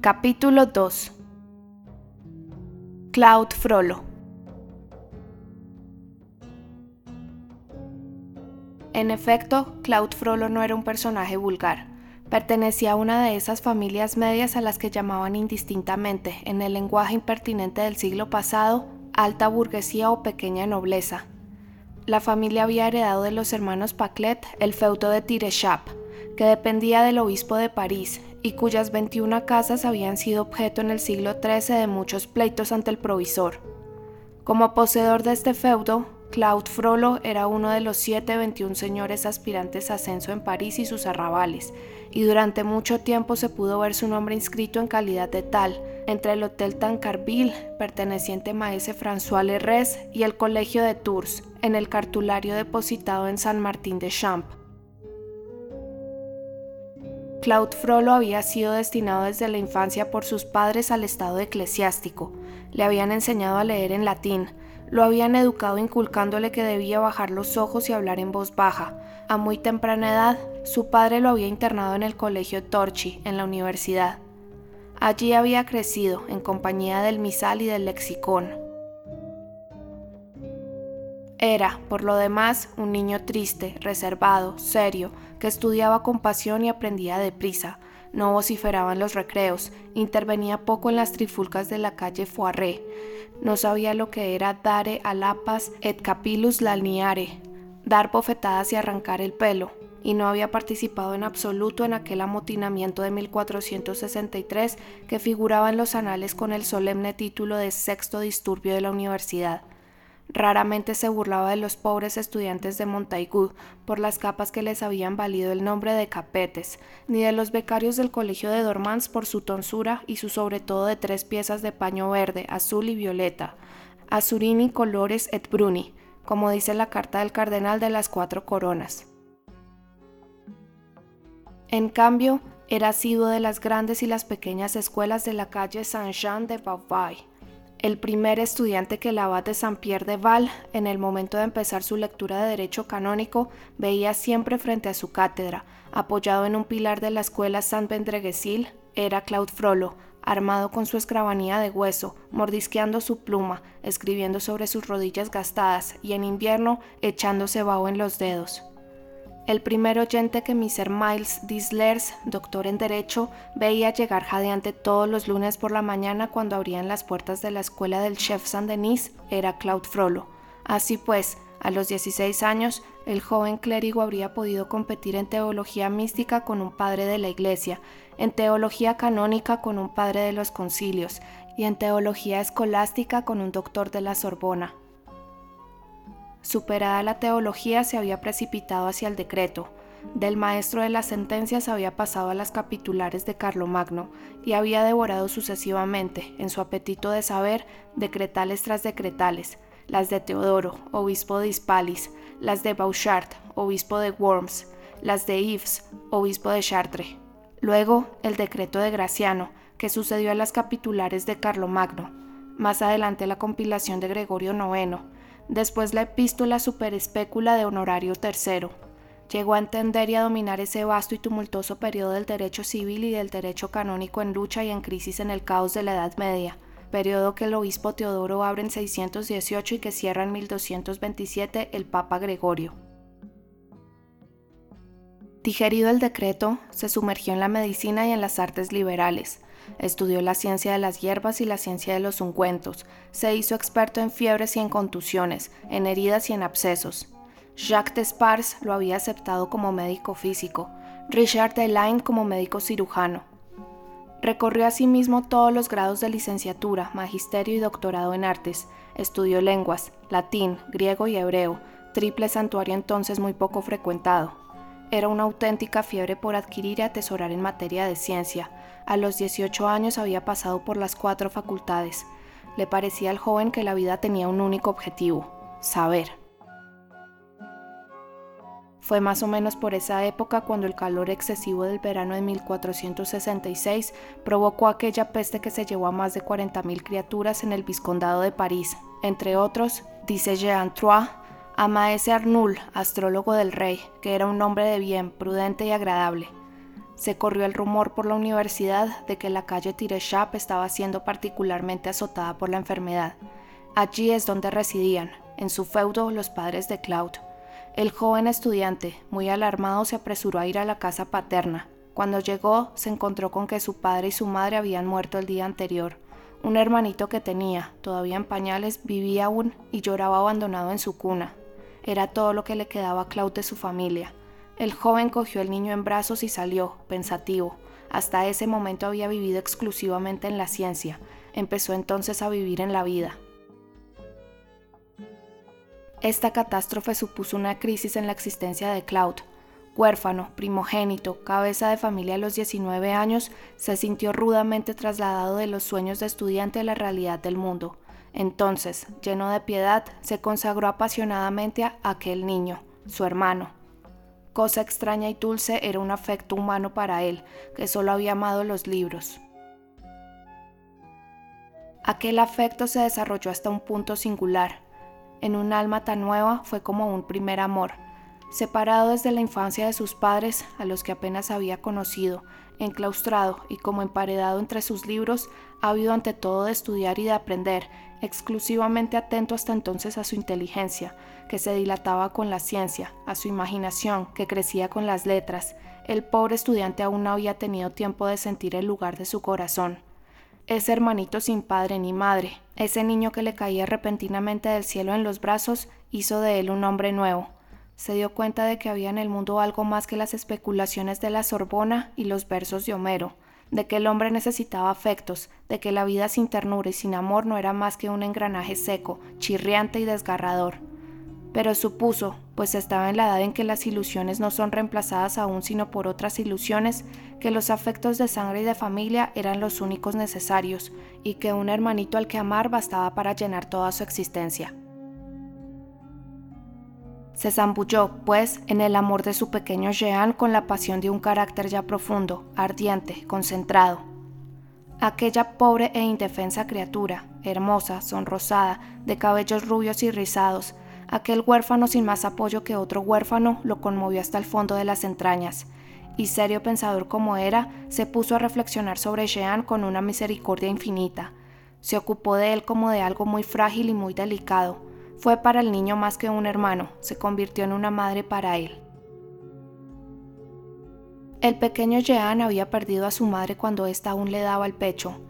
Capítulo 2 Claude Frollo En efecto, Claude Frollo no era un personaje vulgar. Pertenecía a una de esas familias medias a las que llamaban indistintamente, en el lenguaje impertinente del siglo pasado, alta burguesía o pequeña nobleza. La familia había heredado de los hermanos Paclet el feudo de Tirechap, que dependía del obispo de París y cuyas 21 casas habían sido objeto en el siglo XIII de muchos pleitos ante el provisor. Como poseedor de este feudo, Claude Frollo era uno de los siete 21 señores aspirantes a ascenso en París y sus arrabales, y durante mucho tiempo se pudo ver su nombre inscrito en calidad de tal entre el Hotel Tancarville, perteneciente a Maese François Lerres, y el Colegio de Tours, en el cartulario depositado en San Martín de Champs. Claude Frollo había sido destinado desde la infancia por sus padres al estado eclesiástico. Le habían enseñado a leer en latín, lo habían educado inculcándole que debía bajar los ojos y hablar en voz baja. A muy temprana edad, su padre lo había internado en el colegio Torchi, en la universidad. Allí había crecido, en compañía del misal y del lexicón. Era, por lo demás, un niño triste, reservado, serio, que estudiaba con pasión y aprendía deprisa. No vociferaba en los recreos, intervenía poco en las trifulcas de la calle Foiré. No sabía lo que era dare a lapas et capillus laniare, dar bofetadas y arrancar el pelo, y no había participado en absoluto en aquel amotinamiento de 1463 que figuraba en los anales con el solemne título de sexto disturbio de la universidad. Raramente se burlaba de los pobres estudiantes de Montaigu por las capas que les habían valido el nombre de capetes, ni de los becarios del colegio de Dormans por su tonsura y su sobre todo de tres piezas de paño verde, azul y violeta, azurini colores et bruni, como dice la carta del cardenal de las cuatro coronas. En cambio, era asiduo de las grandes y las pequeñas escuelas de la calle Saint-Jean de Vauvay, el primer estudiante que el abad de Saint-Pierre de Val, en el momento de empezar su lectura de Derecho Canónico, veía siempre frente a su cátedra, apoyado en un pilar de la escuela Saint-Vendreguesil, era Claude Frollo, armado con su escrabanía de hueso, mordisqueando su pluma, escribiendo sobre sus rodillas gastadas y en invierno echándose vaho en los dedos. El primer oyente que Mr. Miles Dislers, doctor en Derecho, veía llegar jadeante todos los lunes por la mañana cuando abrían las puertas de la escuela del chef Saint-Denis era Claude Frollo. Así pues, a los 16 años, el joven clérigo habría podido competir en teología mística con un padre de la Iglesia, en teología canónica con un padre de los concilios y en teología escolástica con un doctor de la Sorbona. Superada la teología, se había precipitado hacia el decreto. Del maestro de las sentencias había pasado a las capitulares de Carlomagno y había devorado sucesivamente, en su apetito de saber, decretales tras decretales, las de Teodoro, obispo de Hispalis, las de Bouchard, obispo de Worms, las de Yves, obispo de Chartres. Luego, el decreto de Graciano, que sucedió a las capitulares de Carlomagno. Más adelante la compilación de Gregorio IX, después la epístola superespécula de Honorario III. Llegó a entender y a dominar ese vasto y tumultuoso periodo del derecho civil y del derecho canónico en lucha y en crisis en el caos de la Edad Media, periodo que el obispo Teodoro abre en 618 y que cierra en 1227 el Papa Gregorio. Digerido el decreto, se sumergió en la medicina y en las artes liberales, Estudió la ciencia de las hierbas y la ciencia de los ungüentos. Se hizo experto en fiebres y en contusiones, en heridas y en abscesos. Jacques Despars lo había aceptado como médico físico, Richard Delaine como médico cirujano. Recorrió asimismo todos los grados de licenciatura, magisterio y doctorado en artes. Estudió lenguas, latín, griego y hebreo, triple santuario entonces muy poco frecuentado. Era una auténtica fiebre por adquirir y atesorar en materia de ciencia. A los 18 años había pasado por las cuatro facultades. Le parecía al joven que la vida tenía un único objetivo, saber. Fue más o menos por esa época cuando el calor excesivo del verano de 1466 provocó aquella peste que se llevó a más de 40.000 criaturas en el vizcondado de París, entre otros, dice Jean Trois, a Maese Arnoul, astrólogo del rey, que era un hombre de bien, prudente y agradable. Se corrió el rumor por la universidad de que la calle Tireshap estaba siendo particularmente azotada por la enfermedad. Allí es donde residían, en su feudo, los padres de Cloud. El joven estudiante, muy alarmado, se apresuró a ir a la casa paterna. Cuando llegó, se encontró con que su padre y su madre habían muerto el día anterior. Un hermanito que tenía, todavía en pañales, vivía aún y lloraba abandonado en su cuna. Era todo lo que le quedaba a Cloud de su familia. El joven cogió el niño en brazos y salió, pensativo. Hasta ese momento había vivido exclusivamente en la ciencia. Empezó entonces a vivir en la vida. Esta catástrofe supuso una crisis en la existencia de Cloud. Huérfano, primogénito, cabeza de familia a los 19 años, se sintió rudamente trasladado de los sueños de estudiante a la realidad del mundo. Entonces, lleno de piedad, se consagró apasionadamente a aquel niño, su hermano. Cosa extraña y dulce era un afecto humano para él, que solo había amado los libros. Aquel afecto se desarrolló hasta un punto singular. En un alma tan nueva fue como un primer amor. Separado desde la infancia de sus padres, a los que apenas había conocido, enclaustrado y como emparedado entre sus libros, habido ante todo de estudiar y de aprender, exclusivamente atento hasta entonces a su inteligencia, que se dilataba con la ciencia, a su imaginación, que crecía con las letras, el pobre estudiante aún no había tenido tiempo de sentir el lugar de su corazón. Ese hermanito sin padre ni madre, ese niño que le caía repentinamente del cielo en los brazos, hizo de él un hombre nuevo. Se dio cuenta de que había en el mundo algo más que las especulaciones de la Sorbona y los versos de Homero, de que el hombre necesitaba afectos, de que la vida sin ternura y sin amor no era más que un engranaje seco, chirriante y desgarrador. Pero supuso, pues estaba en la edad en que las ilusiones no son reemplazadas aún sino por otras ilusiones, que los afectos de sangre y de familia eran los únicos necesarios, y que un hermanito al que amar bastaba para llenar toda su existencia. Se zambulló, pues, en el amor de su pequeño Jean con la pasión de un carácter ya profundo, ardiente, concentrado. Aquella pobre e indefensa criatura, hermosa, sonrosada, de cabellos rubios y rizados, aquel huérfano sin más apoyo que otro huérfano, lo conmovió hasta el fondo de las entrañas, y serio pensador como era, se puso a reflexionar sobre Jean con una misericordia infinita. Se ocupó de él como de algo muy frágil y muy delicado, fue para el niño más que un hermano, se convirtió en una madre para él. El pequeño Jean había perdido a su madre cuando ésta aún le daba el pecho.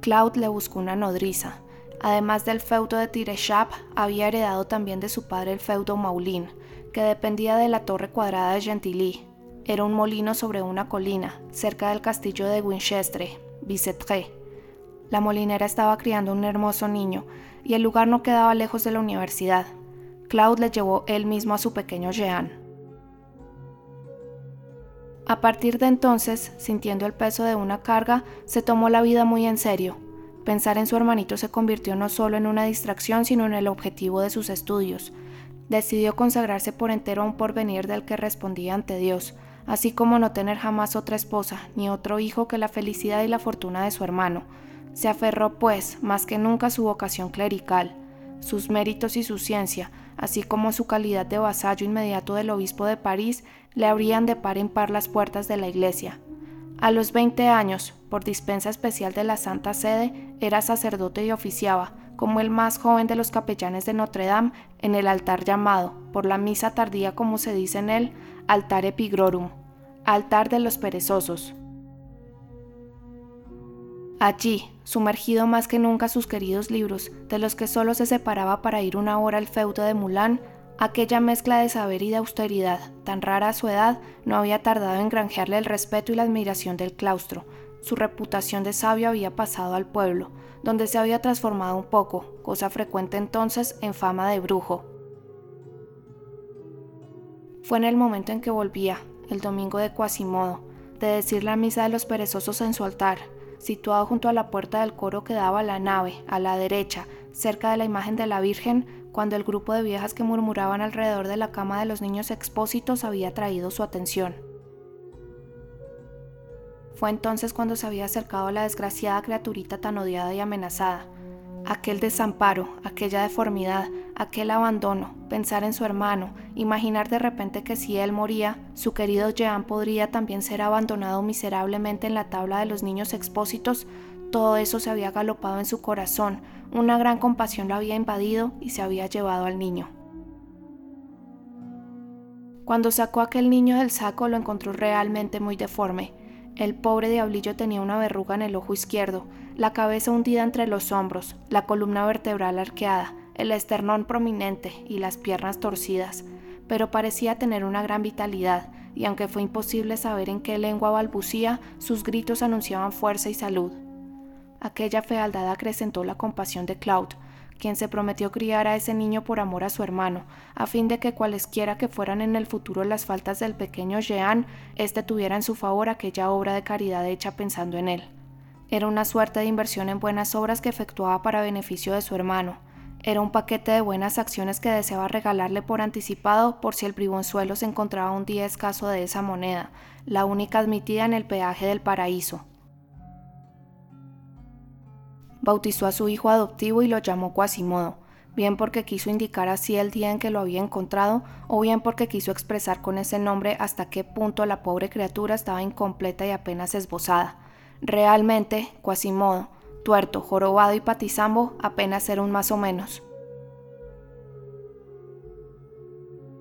Claude le buscó una nodriza. Además del feudo de Tireshap, había heredado también de su padre el feudo Maulin, que dependía de la torre cuadrada de Gentilly. Era un molino sobre una colina, cerca del castillo de Winchester, Bicetre. La molinera estaba criando un hermoso niño, y el lugar no quedaba lejos de la universidad. Claude le llevó él mismo a su pequeño Jean. A partir de entonces, sintiendo el peso de una carga, se tomó la vida muy en serio. Pensar en su hermanito se convirtió no solo en una distracción, sino en el objetivo de sus estudios. Decidió consagrarse por entero a un porvenir del que respondía ante Dios, así como no tener jamás otra esposa, ni otro hijo que la felicidad y la fortuna de su hermano, se aferró, pues, más que nunca a su vocación clerical, sus méritos y su ciencia, así como su calidad de vasallo inmediato del obispo de París, le abrían de par en par las puertas de la iglesia. A los 20 años, por dispensa especial de la Santa Sede, era sacerdote y oficiaba, como el más joven de los capellanes de Notre Dame, en el altar llamado, por la misa tardía como se dice en él, altar epigrorum, altar de los perezosos. Allí, sumergido más que nunca sus queridos libros, de los que solo se separaba para ir una hora al feudo de Mulán, aquella mezcla de saber y de austeridad, tan rara a su edad, no había tardado en granjearle el respeto y la admiración del claustro. Su reputación de sabio había pasado al pueblo, donde se había transformado un poco, cosa frecuente entonces, en fama de brujo. Fue en el momento en que volvía, el domingo de Quasimodo, de decir la misa de los perezosos en su altar, situado junto a la puerta del coro que daba a la nave, a la derecha, cerca de la imagen de la Virgen, cuando el grupo de viejas que murmuraban alrededor de la cama de los niños expósitos había traído su atención. Fue entonces cuando se había acercado la desgraciada criaturita tan odiada y amenazada. Aquel desamparo, aquella deformidad, Aquel abandono, pensar en su hermano, imaginar de repente que si él moría, su querido Jean podría también ser abandonado miserablemente en la tabla de los niños expósitos, todo eso se había galopado en su corazón, una gran compasión lo había invadido y se había llevado al niño. Cuando sacó a aquel niño del saco lo encontró realmente muy deforme. El pobre diablillo tenía una verruga en el ojo izquierdo, la cabeza hundida entre los hombros, la columna vertebral arqueada, el esternón prominente y las piernas torcidas, pero parecía tener una gran vitalidad, y aunque fue imposible saber en qué lengua balbucía, sus gritos anunciaban fuerza y salud. Aquella fealdad acrecentó la compasión de Claude, quien se prometió criar a ese niño por amor a su hermano, a fin de que cualesquiera que fueran en el futuro las faltas del pequeño Jean, éste tuviera en su favor aquella obra de caridad hecha pensando en él. Era una suerte de inversión en buenas obras que efectuaba para beneficio de su hermano, era un paquete de buenas acciones que deseaba regalarle por anticipado por si el bribonzuelo se encontraba un día escaso de esa moneda, la única admitida en el peaje del paraíso. Bautizó a su hijo adoptivo y lo llamó Quasimodo, bien porque quiso indicar así el día en que lo había encontrado, o bien porque quiso expresar con ese nombre hasta qué punto la pobre criatura estaba incompleta y apenas esbozada. Realmente, Quasimodo, tuerto, jorobado y patizambo apenas era un más o menos.